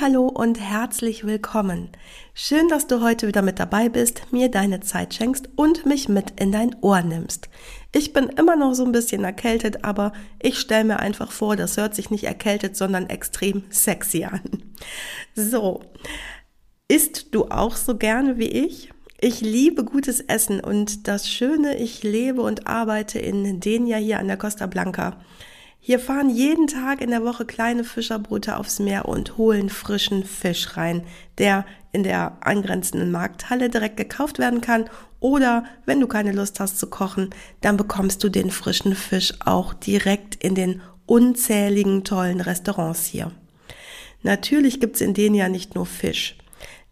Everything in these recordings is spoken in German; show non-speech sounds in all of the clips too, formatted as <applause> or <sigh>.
Hallo und herzlich willkommen. Schön, dass du heute wieder mit dabei bist, mir deine Zeit schenkst und mich mit in dein Ohr nimmst. Ich bin immer noch so ein bisschen erkältet, aber ich stelle mir einfach vor, das hört sich nicht erkältet, sondern extrem sexy an. So, isst du auch so gerne wie ich? Ich liebe gutes Essen und das Schöne, ich lebe und arbeite in Denia hier an der Costa Blanca. Hier fahren jeden Tag in der Woche kleine Fischerboote aufs Meer und holen frischen Fisch rein, der in der angrenzenden Markthalle direkt gekauft werden kann oder wenn du keine Lust hast zu kochen, dann bekommst du den frischen Fisch auch direkt in den unzähligen tollen Restaurants hier. Natürlich gibt's in denen ja nicht nur Fisch.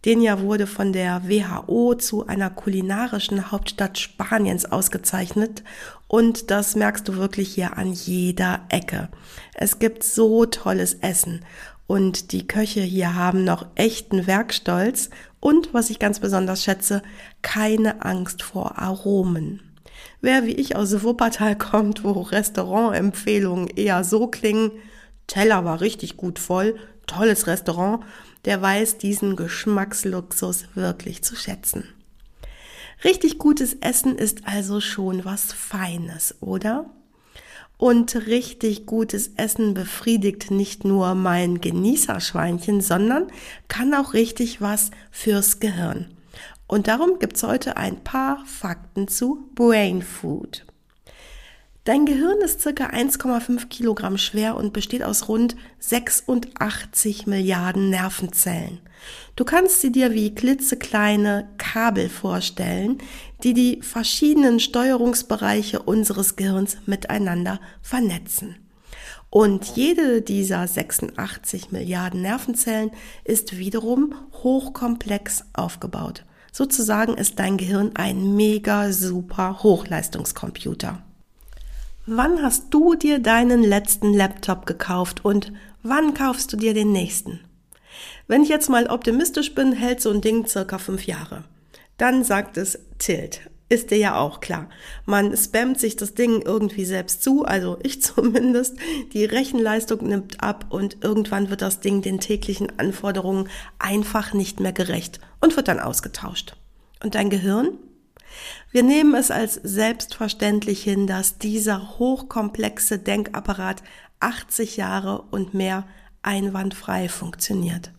Denia wurde von der WHO zu einer kulinarischen Hauptstadt Spaniens ausgezeichnet und das merkst du wirklich hier an jeder Ecke. Es gibt so tolles Essen und die Köche hier haben noch echten Werkstolz und, was ich ganz besonders schätze, keine Angst vor Aromen. Wer wie ich aus Wuppertal <laughs> kommt, wo Restaurantempfehlungen eher so klingen, Teller war richtig gut voll, tolles Restaurant, der weiß diesen Geschmacksluxus wirklich zu schätzen. Richtig gutes Essen ist also schon was Feines, oder? Und richtig gutes Essen befriedigt nicht nur mein Genießerschweinchen, sondern kann auch richtig was fürs Gehirn. Und darum gibt's heute ein paar Fakten zu Brain Food. Dein Gehirn ist circa 1,5 Kilogramm schwer und besteht aus rund 86 Milliarden Nervenzellen. Du kannst sie dir wie klitzekleine Kabel vorstellen, die die verschiedenen Steuerungsbereiche unseres Gehirns miteinander vernetzen. Und jede dieser 86 Milliarden Nervenzellen ist wiederum hochkomplex aufgebaut. Sozusagen ist dein Gehirn ein mega super Hochleistungskomputer. Wann hast du dir deinen letzten Laptop gekauft und wann kaufst du dir den nächsten? Wenn ich jetzt mal optimistisch bin, hält so ein Ding circa fünf Jahre. Dann sagt es Tilt. Ist dir ja auch klar. Man spammt sich das Ding irgendwie selbst zu, also ich <laughs> zumindest. Die Rechenleistung nimmt ab und irgendwann wird das Ding den täglichen Anforderungen einfach nicht mehr gerecht und wird dann ausgetauscht. Und dein Gehirn? Wir nehmen es als selbstverständlich hin, dass dieser hochkomplexe Denkapparat 80 Jahre und mehr einwandfrei funktioniert.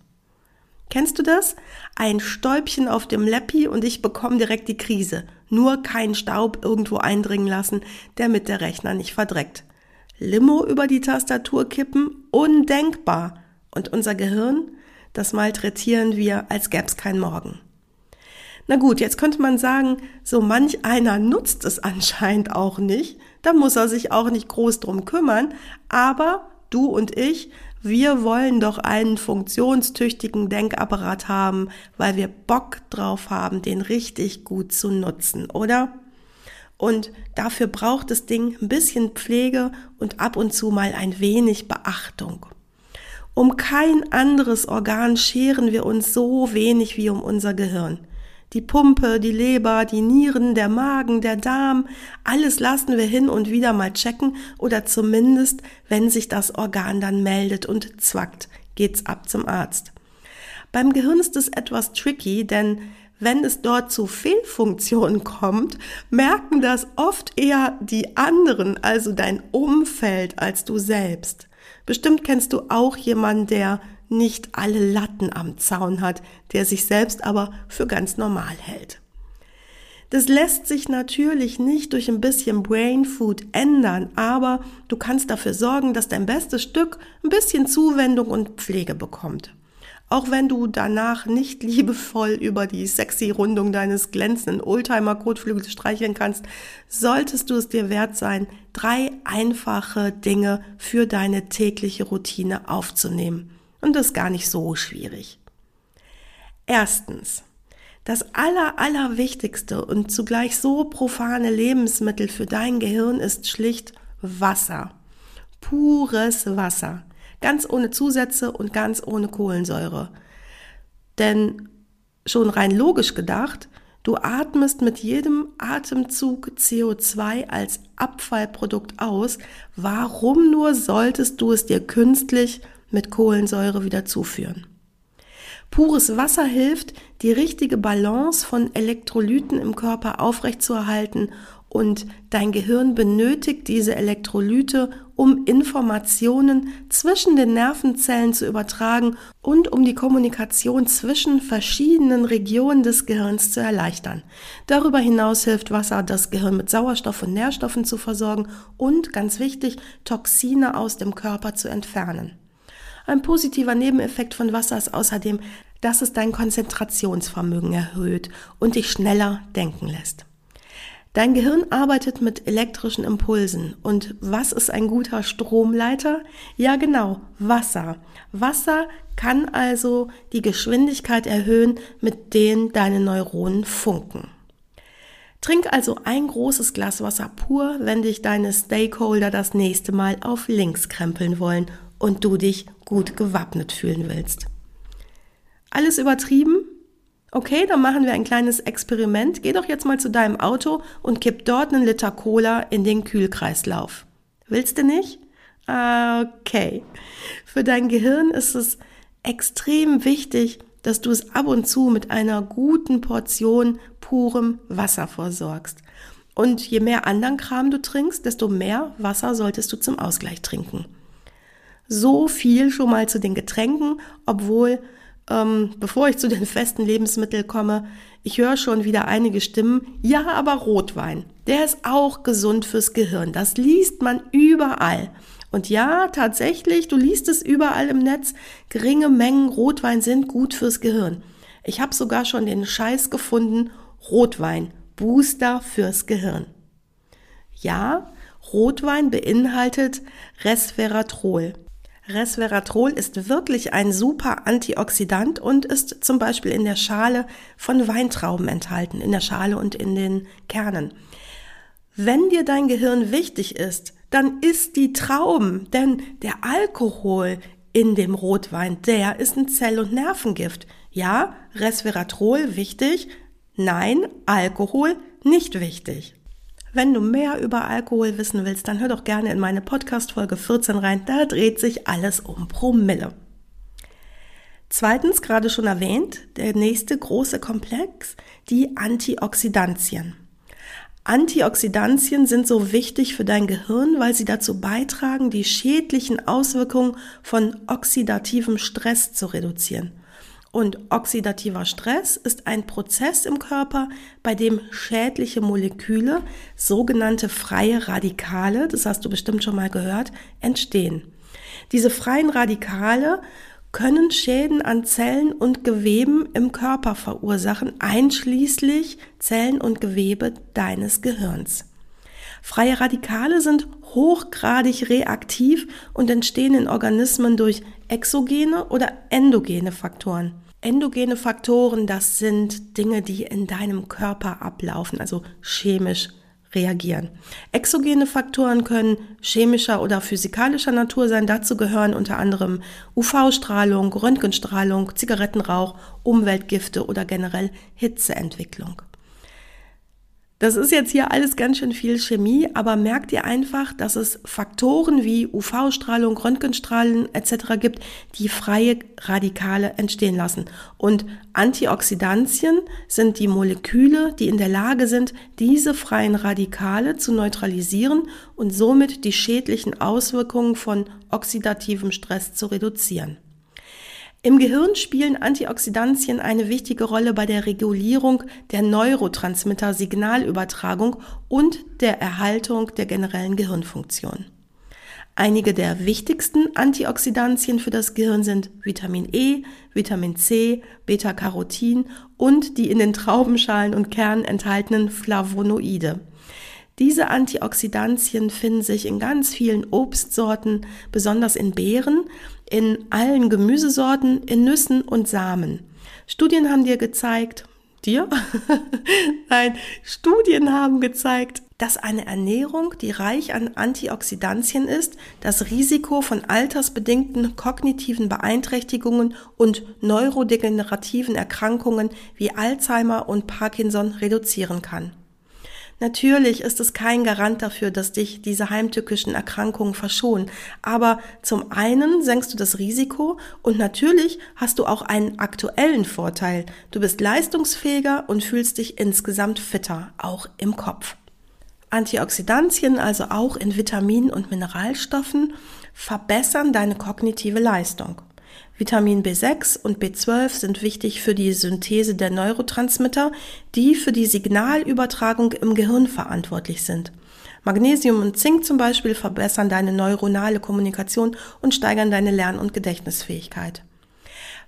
Kennst du das? Ein Stäubchen auf dem Leppi und ich bekomme direkt die Krise. Nur kein Staub irgendwo eindringen lassen, der mit der Rechner nicht verdreckt. Limo über die Tastatur kippen? Undenkbar. Und unser Gehirn? Das malträtieren wir, als gäb's kein Morgen. Na gut, jetzt könnte man sagen, so manch einer nutzt es anscheinend auch nicht, da muss er sich auch nicht groß drum kümmern, aber du und ich, wir wollen doch einen funktionstüchtigen Denkapparat haben, weil wir Bock drauf haben, den richtig gut zu nutzen, oder? Und dafür braucht das Ding ein bisschen Pflege und ab und zu mal ein wenig Beachtung. Um kein anderes Organ scheren wir uns so wenig wie um unser Gehirn. Die Pumpe, die Leber, die Nieren, der Magen, der Darm, alles lassen wir hin und wieder mal checken oder zumindest, wenn sich das Organ dann meldet und zwackt, geht's ab zum Arzt. Beim Gehirn ist es etwas tricky, denn wenn es dort zu Fehlfunktionen <laughs> kommt, merken das oft eher die anderen, also dein Umfeld, als du selbst. Bestimmt kennst du auch jemanden, der nicht alle Latten am Zaun hat, der sich selbst aber für ganz normal hält. Das lässt sich natürlich nicht durch ein bisschen Brain Food ändern, aber du kannst dafür sorgen, dass dein bestes Stück ein bisschen Zuwendung und Pflege bekommt. Auch wenn du danach nicht <laughs> liebevoll über die sexy Rundung deines glänzenden Oldtimer-Kotflügels streicheln kannst, solltest du es dir wert sein, drei einfache Dinge für deine tägliche Routine aufzunehmen. Und das ist gar nicht so schwierig. Erstens. Das aller, allerwichtigste und zugleich so profane Lebensmittel für dein Gehirn ist schlicht Wasser. Pures Wasser. Ganz ohne Zusätze und ganz ohne Kohlensäure. Denn schon rein logisch gedacht, du atmest mit jedem Atemzug CO2 als Abfallprodukt aus. Warum nur solltest du es dir künstlich mit Kohlensäure wieder zuführen? Pures Wasser hilft, die richtige Balance von Elektrolyten im Körper aufrechtzuerhalten und dein Gehirn benötigt diese Elektrolyte, um Informationen zwischen den Nervenzellen zu übertragen und um die Kommunikation zwischen verschiedenen Regionen des Gehirns zu erleichtern. Darüber hinaus hilft Wasser, das Gehirn mit Sauerstoff und Nährstoffen zu versorgen und, ganz wichtig, Toxine aus dem Körper zu entfernen. Ein positiver Nebeneffekt von Wasser ist außerdem, dass es dein Konzentrationsvermögen erhöht und dich schneller denken lässt. Dein Gehirn arbeitet mit elektrischen Impulsen. Und was ist ein guter Stromleiter? Ja, genau, Wasser. Wasser kann also die Geschwindigkeit erhöhen, mit denen deine Neuronen funken. Trink also ein großes Glas Wasser pur, wenn dich deine Stakeholder das nächste Mal auf links krempeln wollen und du dich gut gewappnet fühlen willst. Alles übertrieben? Okay, dann machen wir ein kleines Experiment. Geh doch jetzt mal zu deinem Auto und kipp dort einen Liter Cola in den Kühlkreislauf. Willst du nicht? Okay. Für dein Gehirn ist es extrem wichtig, dass du es ab und zu mit einer guten Portion purem Wasser versorgst. Und je mehr anderen Kram du trinkst, desto mehr Wasser solltest du zum Ausgleich trinken. So viel schon mal zu den Getränken, obwohl ähm, bevor ich zu den <laughs> festen Lebensmitteln komme, ich höre schon wieder einige Stimmen, ja, aber Rotwein, der ist auch gesund fürs Gehirn. Das liest man überall. Und ja, tatsächlich, du liest es überall im Netz, geringe Mengen Rotwein sind gut fürs Gehirn. Ich habe sogar schon den Scheiß gefunden, Rotwein, Booster fürs Gehirn. Ja, Rotwein beinhaltet Resveratrol. Resveratrol ist wirklich ein super Antioxidant und ist zum Beispiel in der Schale von Weintrauben enthalten, in der Schale und in den Kernen. Wenn dir dein Gehirn wichtig ist, dann isst die Trauben, denn der Alkohol in dem Rotwein, der ist ein Zell- und Nervengift. Ja, Resveratrol wichtig, nein, Alkohol nicht wichtig. Wenn du mehr über Alkohol wissen willst, dann hör doch gerne in meine Podcast Folge 14 rein. Da dreht sich alles um Promille. Zweitens, gerade schon erwähnt, der nächste große Komplex, die Antioxidantien. Antioxidantien sind so wichtig für dein Gehirn, weil sie dazu beitragen, die schädlichen Auswirkungen von oxidativem Stress zu reduzieren. Und oxidativer Stress ist ein Prozess im Körper, bei dem schädliche Moleküle, sogenannte freie Radikale, das hast du bestimmt schon mal gehört, entstehen. Diese freien Radikale können Schäden an Zellen und Geweben im Körper verursachen, einschließlich Zellen und Gewebe deines Gehirns. Freie Radikale sind hochgradig reaktiv und entstehen in Organismen durch exogene oder endogene Faktoren. Endogene Faktoren, das sind Dinge, die in deinem Körper ablaufen, also chemisch reagieren. Exogene Faktoren können chemischer oder physikalischer Natur sein. Dazu gehören unter anderem UV-Strahlung, Röntgenstrahlung, Zigarettenrauch, Umweltgifte oder generell Hitzeentwicklung. Das ist jetzt hier alles ganz schön viel Chemie, aber merkt ihr einfach, dass es Faktoren wie UV-Strahlung, Röntgenstrahlen etc. gibt, die freie Radikale entstehen lassen. Und Antioxidantien sind die Moleküle, die in der Lage sind, diese freien Radikale zu neutralisieren und somit die schädlichen Auswirkungen von oxidativem Stress zu reduzieren. Im Gehirn spielen Antioxidantien eine wichtige Rolle bei der Regulierung der Neurotransmitter-Signalübertragung und der Erhaltung der generellen Gehirnfunktion. Einige der wichtigsten Antioxidantien für das Gehirn sind Vitamin E, Vitamin C, Beta-Carotin und die in den Traubenschalen und Kernen enthaltenen Flavonoide. Diese Antioxidantien finden sich in ganz vielen Obstsorten, besonders in Beeren, in allen Gemüsesorten, in Nüssen und Samen. Studien haben dir gezeigt, dir? <laughs> Nein, Studien haben gezeigt, dass eine Ernährung, die reich an Antioxidantien ist, das Risiko von altersbedingten kognitiven Beeinträchtigungen und neurodegenerativen Erkrankungen wie Alzheimer und Parkinson reduzieren kann. Natürlich ist es kein Garant dafür, dass dich diese heimtückischen Erkrankungen verschonen. Aber zum einen senkst du das Risiko und natürlich hast du auch einen aktuellen Vorteil. Du bist leistungsfähiger und fühlst dich insgesamt fitter, auch im Kopf. Antioxidantien, also auch in Vitaminen und Mineralstoffen, verbessern deine kognitive Leistung. Vitamin B6 und B12 sind wichtig für die Synthese der Neurotransmitter, die für die Signalübertragung im Gehirn verantwortlich sind. Magnesium und Zink zum Beispiel verbessern deine neuronale Kommunikation und steigern deine Lern- und Gedächtnisfähigkeit.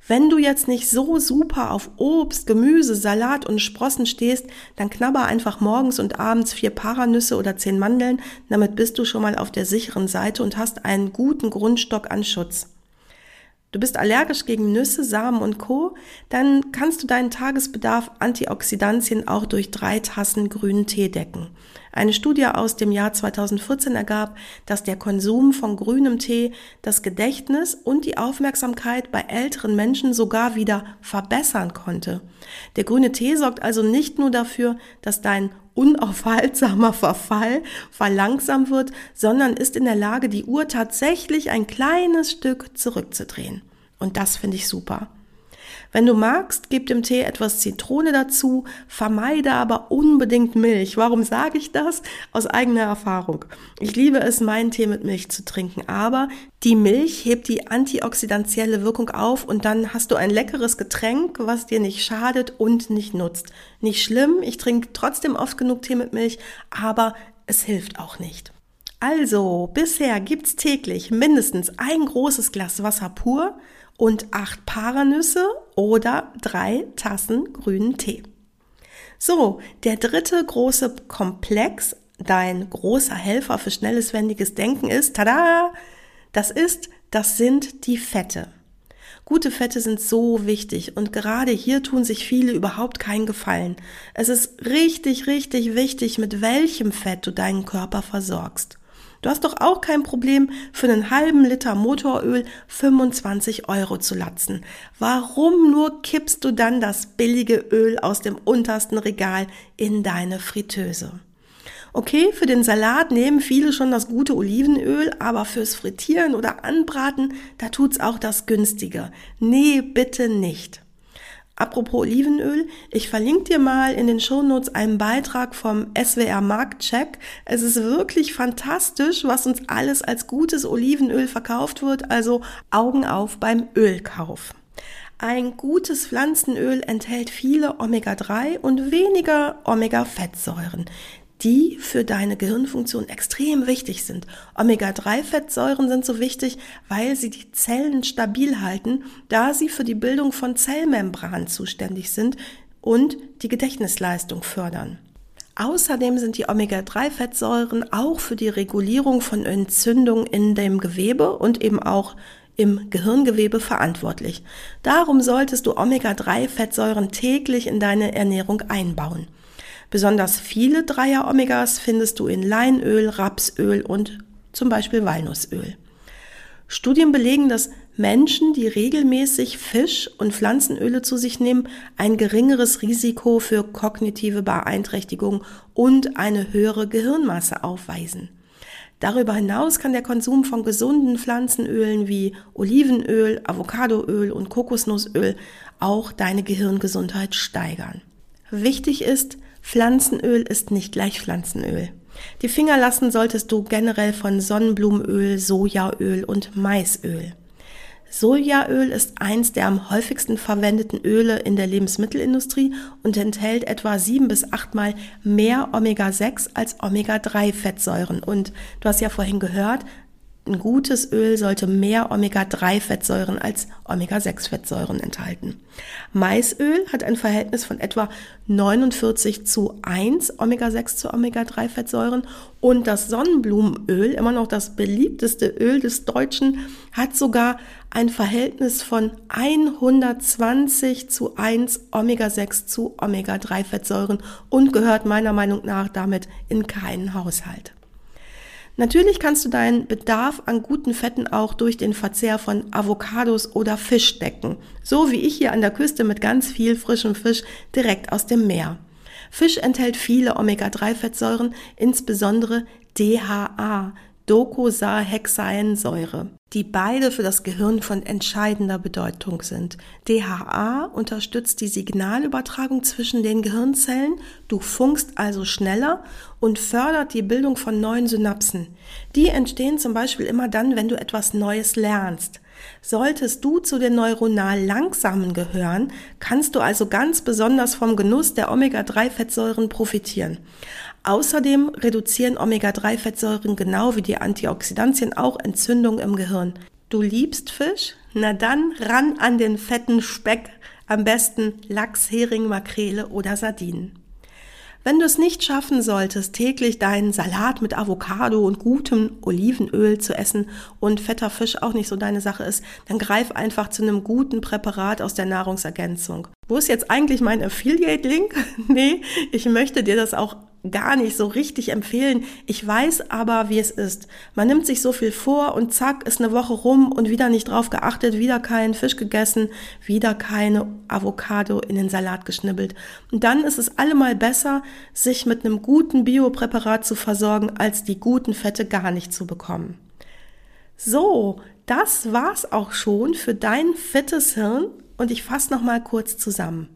Wenn du jetzt nicht so super auf Obst, Gemüse, Salat und Sprossen stehst, dann knabber einfach morgens und abends vier Paranüsse oder zehn Mandeln, damit bist du schon mal auf der sicheren Seite und hast einen guten Grundstock an Schutz. Du bist allergisch gegen Nüsse, Samen und Co., dann kannst du deinen Tagesbedarf Antioxidantien auch durch drei Tassen grünen Tee decken. Eine Studie aus dem Jahr 2014 ergab, dass der Konsum von grünem Tee das Gedächtnis und die Aufmerksamkeit bei älteren Menschen sogar wieder verbessern konnte. Der grüne Tee sorgt also nicht nur dafür, dass dein unaufhaltsamer Verfall verlangsamt wird, sondern ist in der Lage, die Uhr tatsächlich ein kleines Stück zurückzudrehen. Und das finde ich super. Wenn du magst, gib dem Tee etwas Zitrone dazu, vermeide aber unbedingt Milch. Warum sage ich das? Aus eigener Erfahrung. Ich liebe es, meinen Tee mit Milch zu trinken, aber die Milch hebt die antioxidantielle Wirkung auf und dann hast du ein leckeres Getränk, was dir nicht schadet und nicht nutzt. Nicht schlimm, ich trinke trotzdem oft genug Tee mit Milch, aber es hilft auch nicht. Also, bisher gibt's täglich mindestens ein großes Glas Wasser pur, und acht Paranüsse oder drei Tassen grünen Tee. So, der dritte große Komplex, dein großer Helfer für schnelles, wendiges Denken ist, tada, das ist, das sind die Fette. Gute Fette sind so wichtig und gerade hier tun sich viele überhaupt keinen Gefallen. Es ist richtig, richtig wichtig, mit welchem Fett du deinen Körper versorgst. Du hast doch auch kein Problem, für einen halben Liter Motoröl 25 Euro zu latzen. Warum nur kippst du dann das billige Öl aus dem untersten Regal in deine Fritteuse? Okay, für den Salat nehmen viele schon das gute Olivenöl, aber fürs Frittieren oder Anbraten, da tut's auch das günstige. Nee, bitte nicht. Apropos Olivenöl, ich verlinke dir mal in den Shownotes einen Beitrag vom SWR Marktcheck. Es ist wirklich fantastisch, was uns alles als gutes Olivenöl verkauft wird, also Augen auf beim Ölkauf. Ein gutes Pflanzenöl enthält viele Omega-3 und weniger Omega-Fettsäuren die für deine Gehirnfunktion extrem wichtig sind. Omega-3-Fettsäuren sind so wichtig, weil sie die Zellen stabil halten, da sie für die Bildung von Zellmembranen zuständig sind und die Gedächtnisleistung fördern. Außerdem sind die Omega-3-Fettsäuren auch für die Regulierung von Entzündungen in dem Gewebe und eben auch im Gehirngewebe verantwortlich. Darum solltest du Omega-3-Fettsäuren täglich in deine Ernährung einbauen. Besonders viele Dreier-Omegas findest du in Leinöl, Rapsöl und zum Beispiel Walnussöl. Studien belegen, dass Menschen, die regelmäßig Fisch- und Pflanzenöle zu sich nehmen, ein geringeres Risiko für kognitive Beeinträchtigung und eine höhere Gehirnmasse aufweisen. Darüber hinaus kann der Konsum von gesunden Pflanzenölen wie Olivenöl, Avocadoöl und Kokosnussöl auch deine Gehirngesundheit steigern. Wichtig ist, Pflanzenöl ist nicht gleich Pflanzenöl. Die Finger lassen solltest du generell von Sonnenblumenöl, Sojaöl und Maisöl. Sojaöl ist eins der am häufigsten verwendeten Öle in der Lebensmittelindustrie und enthält etwa sieben bis achtmal mehr Omega-6 als Omega-3-Fettsäuren. Und du hast ja vorhin gehört, ein gutes Öl sollte mehr Omega-3-Fettsäuren als Omega-6-Fettsäuren enthalten. Maisöl hat ein Verhältnis von etwa 49 zu 1 Omega-6 zu Omega-3-Fettsäuren und das Sonnenblumenöl, immer noch das beliebteste Öl des Deutschen, hat sogar ein Verhältnis von 120 zu 1 Omega-6 zu Omega-3-Fettsäuren und gehört meiner Meinung nach damit in keinen Haushalt. Natürlich kannst du deinen Bedarf an guten Fetten auch durch den Verzehr von Avocados oder Fisch decken. So wie ich hier an der Küste mit ganz viel frischem Fisch direkt aus dem Meer. Fisch enthält viele Omega-3-Fettsäuren, insbesondere DHA, Docosahexaensäure, die beide für das Gehirn von entscheidender Bedeutung sind. DHA unterstützt die Signalübertragung zwischen den Gehirnzellen, du funkst also schneller und fördert die Bildung von neuen Synapsen. Die entstehen zum Beispiel immer dann, wenn du etwas Neues lernst. Solltest du zu den neuronal langsamen gehören, kannst du also ganz besonders vom Genuss der Omega-3-Fettsäuren profitieren. Außerdem reduzieren Omega-3-Fettsäuren genau wie die Antioxidantien auch Entzündung im Gehirn. Du liebst Fisch? Na dann ran an den fetten Speck, am besten Lachs, Hering, Makrele oder Sardinen. Wenn du es nicht schaffen solltest, täglich deinen Salat mit Avocado und gutem Olivenöl zu essen und fetter Fisch auch nicht so deine Sache ist, dann greif einfach zu einem guten Präparat aus der Nahrungsergänzung. Wo ist jetzt eigentlich mein Affiliate-Link? <laughs> nee, ich möchte dir das auch gar nicht so richtig empfehlen. Ich weiß aber, wie es ist. Man nimmt sich so viel vor und zack, ist eine Woche rum und wieder nicht drauf geachtet, wieder keinen Fisch gegessen, wieder keine Avocado in den Salat geschnibbelt. Und dann ist es allemal besser, sich mit einem guten Biopräparat zu versorgen, als die guten Fette gar nicht zu bekommen. So, das war's auch schon für dein fittes Hirn und ich fasse noch mal kurz zusammen.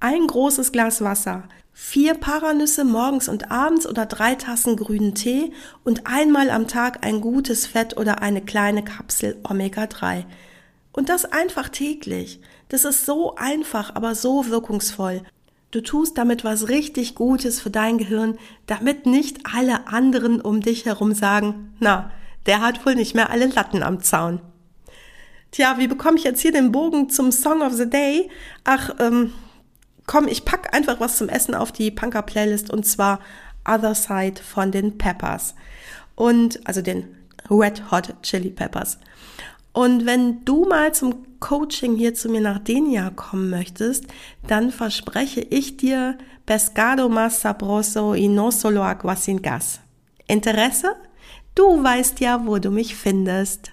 Ein großes Glas Wasser, vier Paranüsse morgens und abends oder drei Tassen grünen Tee und einmal am Tag ein gutes Fett oder eine kleine Kapsel Omega-3. Und das einfach täglich. Das ist so einfach, aber so wirkungsvoll. Du tust damit was richtig Gutes für dein Gehirn, damit nicht alle anderen um dich herum sagen, na, der hat wohl nicht mehr alle Latten am Zaun. Tja, wie bekomme ich jetzt hier den Bogen zum Song of the Day? Ach, ähm, komm, ich pack einfach was zum Essen auf die Punker-Playlist und zwar Other Side von den Peppers. Und, also den Red Hot Chili Peppers. Und wenn du mal zum Coaching hier zu mir nach Denia kommen möchtest, dann verspreche ich dir Pescado más sabroso y no solo agua sin gas. Interesse? Du weißt ja, wo du mich findest.